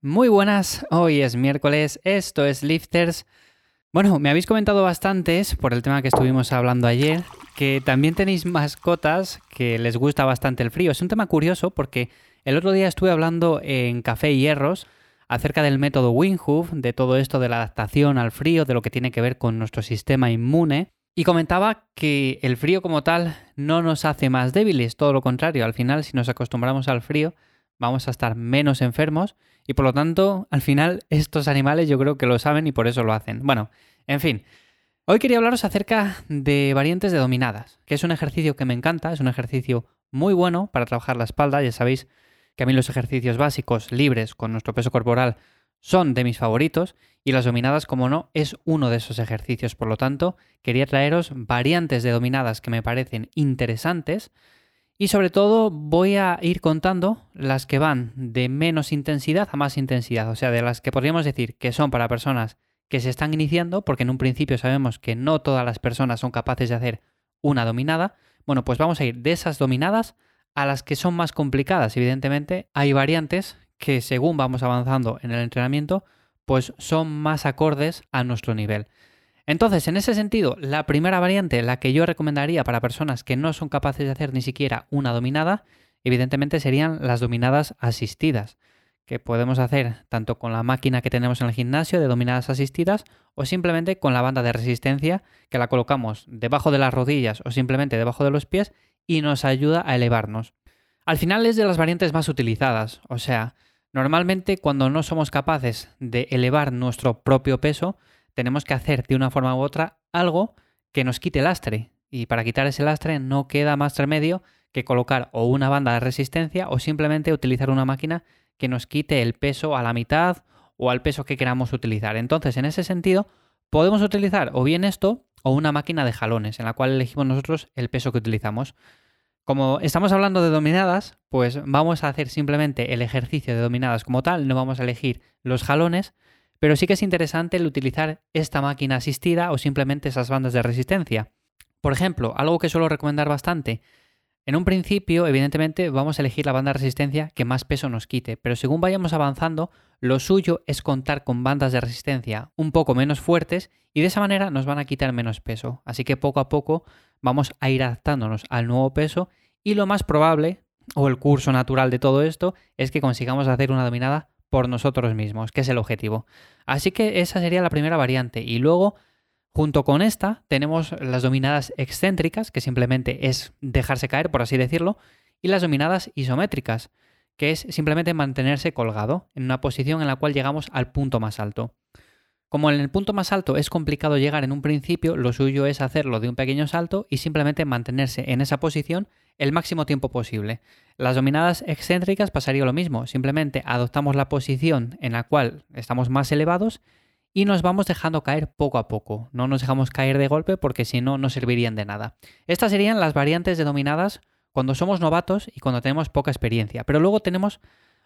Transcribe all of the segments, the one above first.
Muy buenas, hoy es miércoles, esto es Lifters. Bueno, me habéis comentado bastantes por el tema que estuvimos hablando ayer, que también tenéis mascotas que les gusta bastante el frío. Es un tema curioso porque el otro día estuve hablando en Café Hierros acerca del método Winghoof, de todo esto de la adaptación al frío, de lo que tiene que ver con nuestro sistema inmune. Y comentaba que el frío como tal no nos hace más débiles, todo lo contrario, al final si nos acostumbramos al frío vamos a estar menos enfermos y por lo tanto al final estos animales yo creo que lo saben y por eso lo hacen. Bueno, en fin, hoy quería hablaros acerca de variantes de dominadas, que es un ejercicio que me encanta, es un ejercicio muy bueno para trabajar la espalda, ya sabéis que a mí los ejercicios básicos libres con nuestro peso corporal son de mis favoritos y las dominadas, como no, es uno de esos ejercicios. Por lo tanto, quería traeros variantes de dominadas que me parecen interesantes y sobre todo voy a ir contando las que van de menos intensidad a más intensidad, o sea, de las que podríamos decir que son para personas que se están iniciando, porque en un principio sabemos que no todas las personas son capaces de hacer una dominada. Bueno, pues vamos a ir de esas dominadas a las que son más complicadas. Evidentemente, hay variantes que según vamos avanzando en el entrenamiento, pues son más acordes a nuestro nivel. Entonces, en ese sentido, la primera variante, la que yo recomendaría para personas que no son capaces de hacer ni siquiera una dominada, evidentemente serían las dominadas asistidas, que podemos hacer tanto con la máquina que tenemos en el gimnasio de dominadas asistidas o simplemente con la banda de resistencia que la colocamos debajo de las rodillas o simplemente debajo de los pies y nos ayuda a elevarnos. Al final es de las variantes más utilizadas, o sea, Normalmente cuando no somos capaces de elevar nuestro propio peso, tenemos que hacer de una forma u otra algo que nos quite lastre. Y para quitar ese lastre no queda más remedio que colocar o una banda de resistencia o simplemente utilizar una máquina que nos quite el peso a la mitad o al peso que queramos utilizar. Entonces, en ese sentido, podemos utilizar o bien esto o una máquina de jalones en la cual elegimos nosotros el peso que utilizamos. Como estamos hablando de dominadas, pues vamos a hacer simplemente el ejercicio de dominadas como tal, no vamos a elegir los jalones, pero sí que es interesante el utilizar esta máquina asistida o simplemente esas bandas de resistencia. Por ejemplo, algo que suelo recomendar bastante, en un principio, evidentemente, vamos a elegir la banda de resistencia que más peso nos quite, pero según vayamos avanzando, lo suyo es contar con bandas de resistencia un poco menos fuertes y de esa manera nos van a quitar menos peso. Así que poco a poco vamos a ir adaptándonos al nuevo peso y lo más probable, o el curso natural de todo esto, es que consigamos hacer una dominada por nosotros mismos, que es el objetivo. Así que esa sería la primera variante. Y luego, junto con esta, tenemos las dominadas excéntricas, que simplemente es dejarse caer, por así decirlo, y las dominadas isométricas, que es simplemente mantenerse colgado en una posición en la cual llegamos al punto más alto. Como en el punto más alto es complicado llegar en un principio, lo suyo es hacerlo de un pequeño salto y simplemente mantenerse en esa posición el máximo tiempo posible. Las dominadas excéntricas pasaría lo mismo, simplemente adoptamos la posición en la cual estamos más elevados y nos vamos dejando caer poco a poco. No nos dejamos caer de golpe porque si no, no servirían de nada. Estas serían las variantes de dominadas cuando somos novatos y cuando tenemos poca experiencia. Pero luego tenemos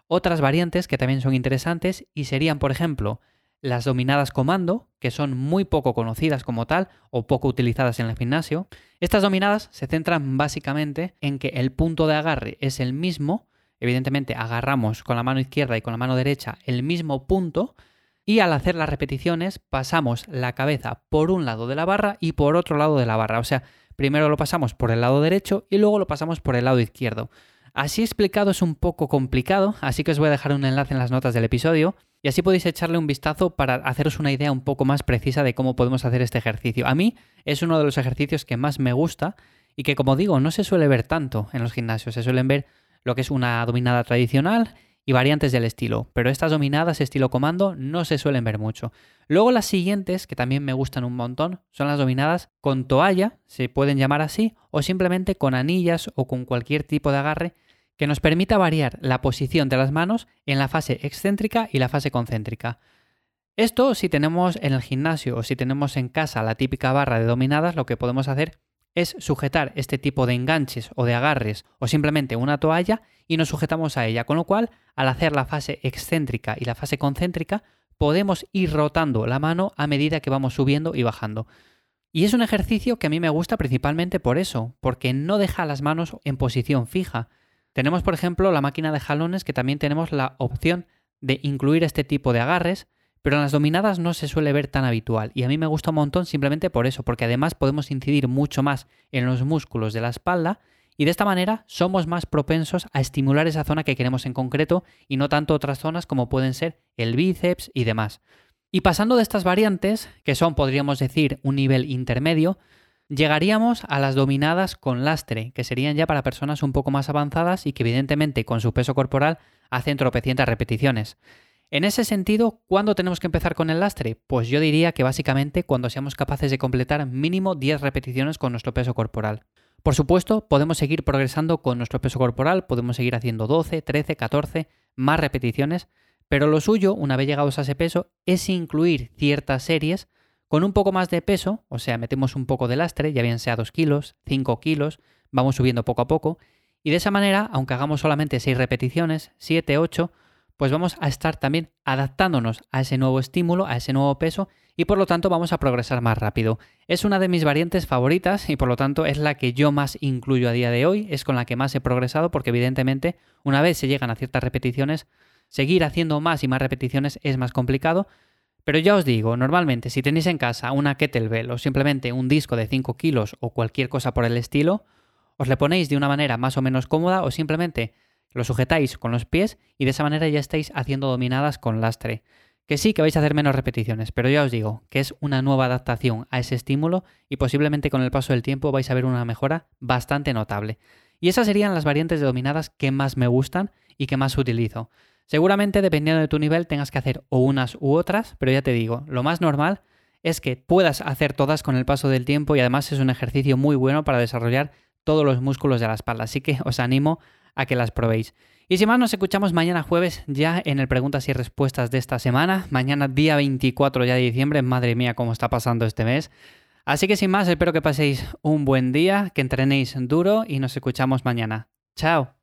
otras variantes que también son interesantes y serían, por ejemplo, las dominadas comando, que son muy poco conocidas como tal o poco utilizadas en el gimnasio. Estas dominadas se centran básicamente en que el punto de agarre es el mismo, evidentemente agarramos con la mano izquierda y con la mano derecha el mismo punto, y al hacer las repeticiones pasamos la cabeza por un lado de la barra y por otro lado de la barra. O sea, primero lo pasamos por el lado derecho y luego lo pasamos por el lado izquierdo. Así explicado es un poco complicado, así que os voy a dejar un enlace en las notas del episodio y así podéis echarle un vistazo para haceros una idea un poco más precisa de cómo podemos hacer este ejercicio. A mí es uno de los ejercicios que más me gusta y que como digo no se suele ver tanto en los gimnasios, se suelen ver lo que es una dominada tradicional y variantes del estilo, pero estas dominadas estilo comando no se suelen ver mucho. Luego las siguientes, que también me gustan un montón, son las dominadas con toalla, se pueden llamar así, o simplemente con anillas o con cualquier tipo de agarre que nos permita variar la posición de las manos en la fase excéntrica y la fase concéntrica. Esto si tenemos en el gimnasio o si tenemos en casa la típica barra de dominadas, lo que podemos hacer es sujetar este tipo de enganches o de agarres o simplemente una toalla y nos sujetamos a ella, con lo cual al hacer la fase excéntrica y la fase concéntrica podemos ir rotando la mano a medida que vamos subiendo y bajando. Y es un ejercicio que a mí me gusta principalmente por eso, porque no deja las manos en posición fija. Tenemos, por ejemplo, la máquina de jalones que también tenemos la opción de incluir este tipo de agarres, pero en las dominadas no se suele ver tan habitual y a mí me gusta un montón simplemente por eso, porque además podemos incidir mucho más en los músculos de la espalda y de esta manera somos más propensos a estimular esa zona que queremos en concreto y no tanto otras zonas como pueden ser el bíceps y demás. Y pasando de estas variantes, que son, podríamos decir, un nivel intermedio, llegaríamos a las dominadas con lastre, que serían ya para personas un poco más avanzadas y que evidentemente con su peso corporal hacen tropecientas repeticiones. En ese sentido, ¿cuándo tenemos que empezar con el lastre? Pues yo diría que básicamente cuando seamos capaces de completar mínimo 10 repeticiones con nuestro peso corporal. Por supuesto, podemos seguir progresando con nuestro peso corporal, podemos seguir haciendo 12, 13, 14, más repeticiones, pero lo suyo, una vez llegados a ese peso, es incluir ciertas series con un poco más de peso, o sea, metemos un poco de lastre, ya bien sea 2 kilos, 5 kilos, vamos subiendo poco a poco, y de esa manera, aunque hagamos solamente 6 repeticiones, 7, 8, pues vamos a estar también adaptándonos a ese nuevo estímulo, a ese nuevo peso y por lo tanto vamos a progresar más rápido. Es una de mis variantes favoritas y por lo tanto es la que yo más incluyo a día de hoy, es con la que más he progresado porque evidentemente una vez se llegan a ciertas repeticiones, seguir haciendo más y más repeticiones es más complicado. Pero ya os digo, normalmente si tenéis en casa una kettlebell o simplemente un disco de 5 kilos o cualquier cosa por el estilo, os le ponéis de una manera más o menos cómoda o simplemente lo sujetáis con los pies y de esa manera ya estáis haciendo dominadas con lastre. Que sí que vais a hacer menos repeticiones, pero ya os digo que es una nueva adaptación a ese estímulo y posiblemente con el paso del tiempo vais a ver una mejora bastante notable. Y esas serían las variantes de dominadas que más me gustan y que más utilizo. Seguramente dependiendo de tu nivel tengas que hacer o unas u otras, pero ya te digo, lo más normal es que puedas hacer todas con el paso del tiempo y además es un ejercicio muy bueno para desarrollar todos los músculos de la espalda. Así que os animo a que las probéis. Y sin más, nos escuchamos mañana jueves ya en el preguntas y respuestas de esta semana. Mañana día 24 ya de diciembre. Madre mía, cómo está pasando este mes. Así que sin más, espero que paséis un buen día, que entrenéis duro y nos escuchamos mañana. Chao.